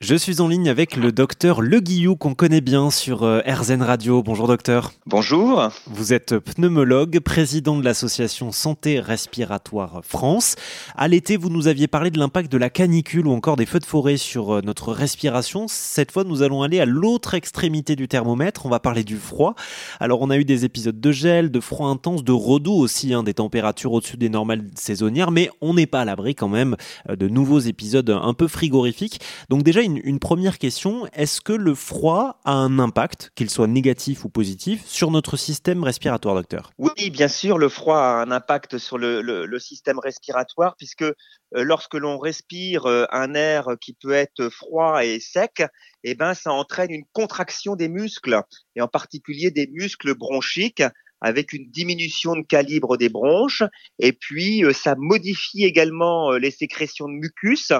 Je suis en ligne avec le docteur Le Guillou qu'on connaît bien sur euh, RZN Radio. Bonjour docteur. Bonjour. Vous êtes pneumologue, président de l'association Santé Respiratoire France. À l'été, vous nous aviez parlé de l'impact de la canicule ou encore des feux de forêt sur euh, notre respiration. Cette fois, nous allons aller à l'autre extrémité du thermomètre. On va parler du froid. Alors, on a eu des épisodes de gel, de froid intense, de redoux aussi, hein, des températures au-dessus des normales saisonnières, mais on n'est pas à l'abri quand même euh, de nouveaux épisodes un peu frigorifiques. Donc déjà, une, première question, est-ce que le froid a un impact, qu'il soit négatif ou positif, sur notre système respiratoire, docteur? Oui, bien sûr, le froid a un impact sur le, système respiratoire, puisque euh, lorsque l'on respire euh, un air qui peut être froid et sec, eh ben, ça entraîne une contraction des muscles, et en particulier des muscles bronchiques, avec une diminution de calibre des bronches. Et puis euh, ça modifie également euh, les sécrétions de mucus.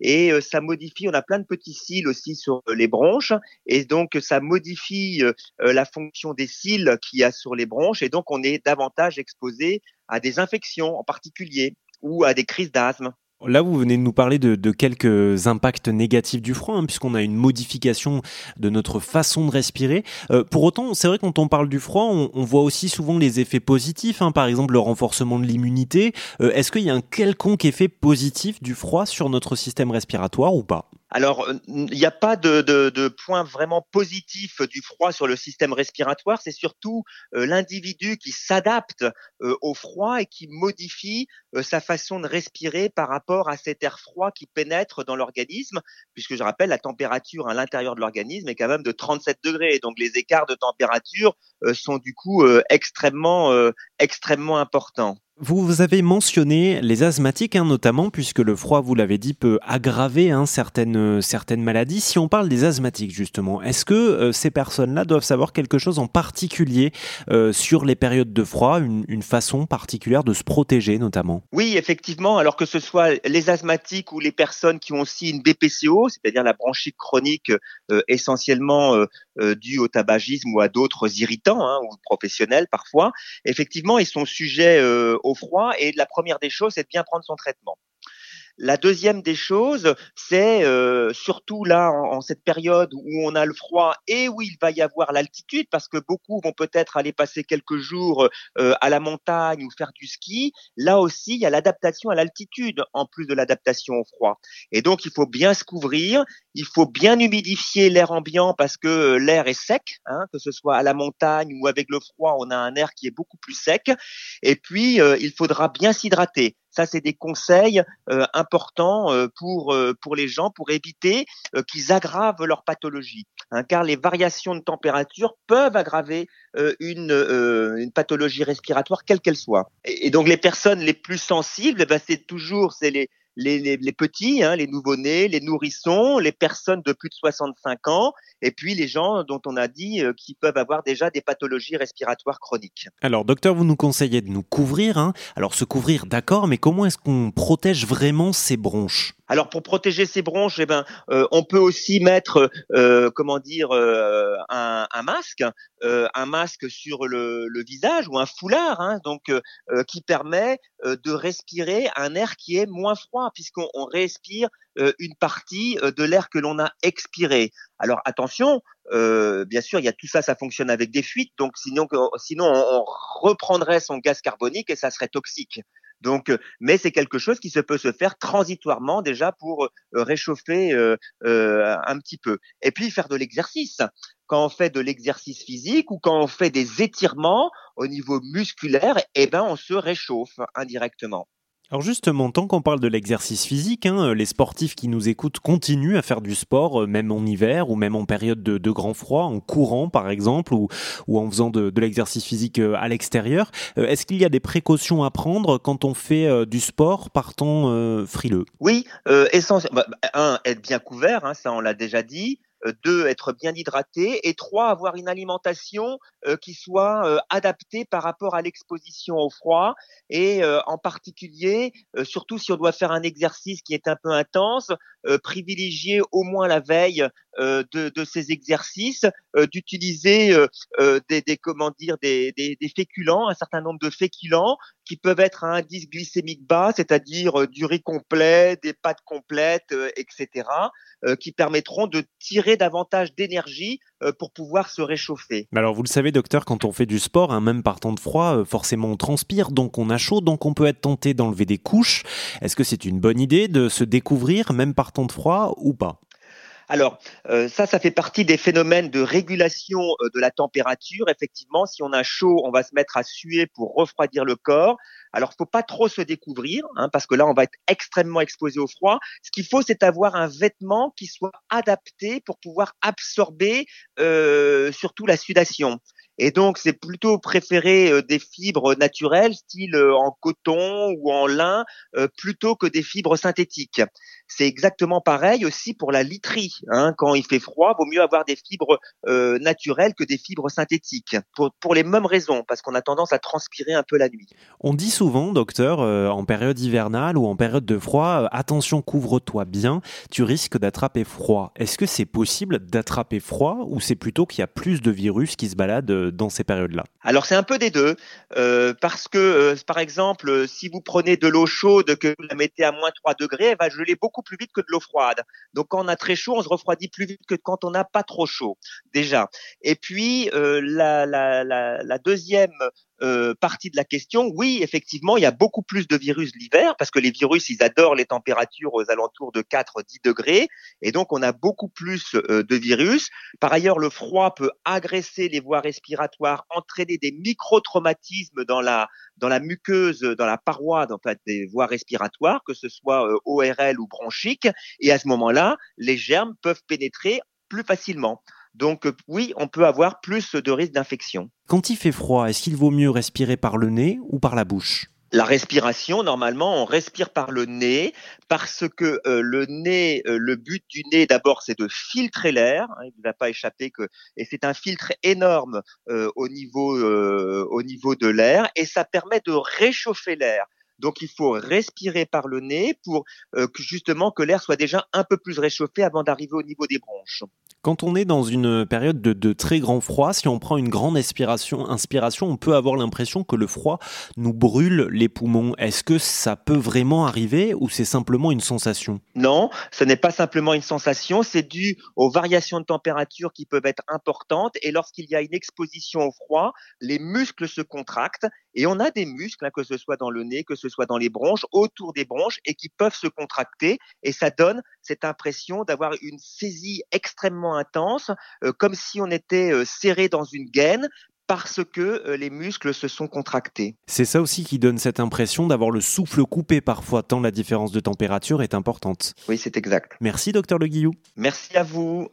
Et euh, ça modifie on a plein de petits cils aussi sur les bronches. Et donc ça modifie la fonction des cils qu'il y a sur les bronches. Et donc on est davantage exposé à des infections en particulier ou à des crises d'asthme. Là, vous venez de nous parler de, quelques impacts négatifs du froid, hein, puisqu'on a une modification de notre façon de respirer. Euh, pour autant, c'est vrai quand on parle du froid, on, voit aussi souvent les effets positifs, hein, par exemple le renforcement de l'immunité. Euh, est-ce qu'il y a un quelconque effet positif du froid sur notre système respiratoire ou pas? Alors, il n'y a pas de, de, point vraiment positif du froid sur le système respiratoire. C'est surtout euh, l'individu qui s'adapte euh, au froid et qui modifie euh, sa façon de respirer par rapport à cet air froid qui pénètre dans l'organisme. Puisque je rappelle, la température à l'intérieur de l'organisme est quand même de 37 degrés. Donc, les écarts de température sont du coup extrêmement, extrêmement importants. Vous avez mentionné les asthmatiques, hein, notamment, puisque le froid, vous l'avez dit, peut aggraver hein, certaines, certaines maladies. Si on parle des asthmatiques, justement, est-ce que euh, ces personnes-là doivent savoir quelque chose en particulier euh, sur les périodes de froid, une, une, façon particulière de se protéger, notamment? Oui, effectivement, alors que ce soit les asthmatiques ou les personnes qui ont aussi une BPCO, c'est-à-dire la bronchite chronique euh, essentiellement due au tabagisme ou à d'autres irritants, hein, ou professionnels parfois, effectivement, ils sont sujets au froid. Et la première des choses, c'est de bien prendre son traitement. La deuxième des choses, c'est euh, surtout là en, cette période où on a le froid et où il va y avoir l'altitude, parce que beaucoup vont peut-être aller passer quelques jours euh, à la montagne ou faire du ski. Là aussi, il y a l'adaptation à l'altitude en plus de l'adaptation au froid. Et donc, il faut bien se couvrir, il faut bien humidifier l'air ambiant parce que euh, l'air est sec, hein, que ce soit à la montagne ou avec le froid, on a un air qui est beaucoup plus sec. Et puis, il faudra bien s'hydrater. Ça, c'est des conseils euh, importants euh, pour euh, pour les gens pour éviter qu'ils aggravent leur pathologie, hein, car les variations de température peuvent aggraver une une pathologie respiratoire quelle qu'elle soit. Et, donc les personnes les plus sensibles, eh ben, c'est toujours c'est les les, les, petits, hein, les nouveau-nés, les nourrissons, les personnes de plus de 65 ans, et puis les gens dont on a dit euh, qui peuvent avoir déjà des pathologies respiratoires chroniques. Alors, docteur, vous nous conseillez de nous couvrir. Hein. Alors, se couvrir, d'accord, mais comment est-ce qu'on protège vraiment ces bronches? Alors pour protéger ses bronches, eh ben, euh, on peut aussi mettre, euh, comment dire, euh, un, un, masque, un masque sur le, le, visage ou un foulard, hein, donc qui permet de respirer un air qui est moins froid, puisqu'on respire une partie de l'air que l'on a expiré. Alors attention, bien sûr, il y a tout ça, ça fonctionne avec des fuites, donc sinon, sinon on reprendrait son gaz carbonique et ça serait toxique. Donc, euh, mais c'est quelque chose qui se peut se faire transitoirement déjà pour euh, réchauffer euh, un petit peu. Et puis faire de l'exercice. Quand on fait de l'exercice physique ou quand on fait des étirements au niveau musculaire, eh ben on se réchauffe indirectement. Alors justement, tant qu'on parle de l'exercice physique, hein, les sportifs qui nous écoutent continuent à faire du sport, euh, même en hiver ou même en période de, grand froid, en courant par exemple, ou, en faisant de, l'exercice physique euh, à l'extérieur. Euh, est-ce qu'il y a des précautions à prendre quand on fait du sport par temps frileux? Oui, essentiellement. Bah, un, être bien couvert, hein, ça on l'a déjà dit. Euh, deux, être bien hydraté, et trois, avoir une alimentation euh, qui soit euh, adaptée par rapport à l'exposition au froid, et en particulier, surtout si on doit faire un exercice qui est un peu intense, privilégier au moins la veille de, de, ces exercices d'utiliser des, des, comment dire des, des, des, féculents, un certain nombre de féculents qui peuvent être à indice glycémique bas, c'est-à-dire du riz complet, des pâtes complètes, etc., qui permettront de tirer davantage d'énergie pour pouvoir se réchauffer. Alors vous le savez, docteur, quand on fait du sport, hein, même par temps de froid, forcément on transpire, donc on a chaud, donc on peut être tenté d'enlever des couches. Est-ce que c'est une bonne idée de se découvrir, même par temps de froid, ou pas? Alors, euh, ça, ça fait partie des phénomènes de régulation euh, de la température. Effectivement, si on a chaud, on va se mettre à suer pour refroidir le corps. Alors, faut pas trop se découvrir, hein, parce que là, on va être extrêmement exposé au froid. Ce qu'il faut, c'est avoir un vêtement qui soit adapté pour pouvoir absorber euh, surtout la sudation. Et donc, c'est plutôt préférer euh, des fibres naturelles, style euh, en coton ou en lin, euh, plutôt que des fibres synthétiques. C'est exactement pareil aussi pour la literie. Hein. Quand il fait froid, vaut mieux avoir des fibres naturelles que des fibres synthétiques, pour, pour les mêmes raisons, parce qu'on a tendance à transpirer un peu la nuit. On dit souvent, docteur, en période hivernale ou en période de froid, attention, couvre-toi bien, tu risques d'attraper froid. Est-ce que c'est possible d'attraper froid ou c'est plutôt qu'il y a plus de virus qui se baladent dans ces périodes-là? Alors c'est un peu des deux, euh, parce que euh, par exemple, si vous prenez de l'eau chaude, que vous la mettez à moins 3 degrés, elle va geler beaucoup plus vite que de l'eau froide. Donc quand on a très chaud, on se refroidit plus vite que quand on n'a pas trop chaud, déjà. Et puis euh, la, la, la, la, deuxième euh, partie de la question, oui, effectivement, il y a beaucoup plus de virus l'hiver parce que les virus, ils adorent les températures aux alentours de 4-10 degrés et donc on a beaucoup plus euh, de virus. Par ailleurs, le froid peut agresser les voies respiratoires, entraîner des micro-traumatismes dans la dans la muqueuse, dans la paroi fait, des voies respiratoires, que ce soit euh, ORL ou bronchique, et à ce moment-là, les germes peuvent pénétrer plus facilement. Donc oui, on peut avoir plus de risques d'infection. Quand il fait froid, est-ce qu'il vaut mieux respirer par le nez ou par la bouche? La respiration, normalement, on respire par le nez parce que euh, le nez, euh, le but du nez, d'abord, c'est de filtrer l'air. Hein, il ne va pas échapper que, et c'est un filtre énorme euh, au niveau au niveau de l'air, et ça permet de réchauffer l'air. Donc il faut respirer par le nez pour que justement que l'air soit déjà un peu plus réchauffé avant d'arriver au niveau des bronches. Quand on est dans une période de, très grand froid, si on prend une grande inspiration, on peut avoir l'impression que le froid nous brûle les poumons. Est-ce que ça peut vraiment arriver ou c'est simplement une sensation? Non, ce n'est pas simplement une sensation, c'est dû aux variations de température qui peuvent être importantes et lorsqu'il y a une exposition au froid, les muscles se contractent et on a des muscles, hein, que ce soit dans le nez, que ce soit dans les bronches, autour des bronches, et qui peuvent se contracter. Et ça donne cette impression d'avoir une saisie extrêmement intense, euh, comme si on était euh, serré dans une gaine, parce que euh, les muscles se sont contractés. C'est ça aussi qui donne cette impression d'avoir le souffle coupé parfois, tant la différence de température est importante. Oui, c'est exact. Merci, docteur Le Guillou. Merci à vous.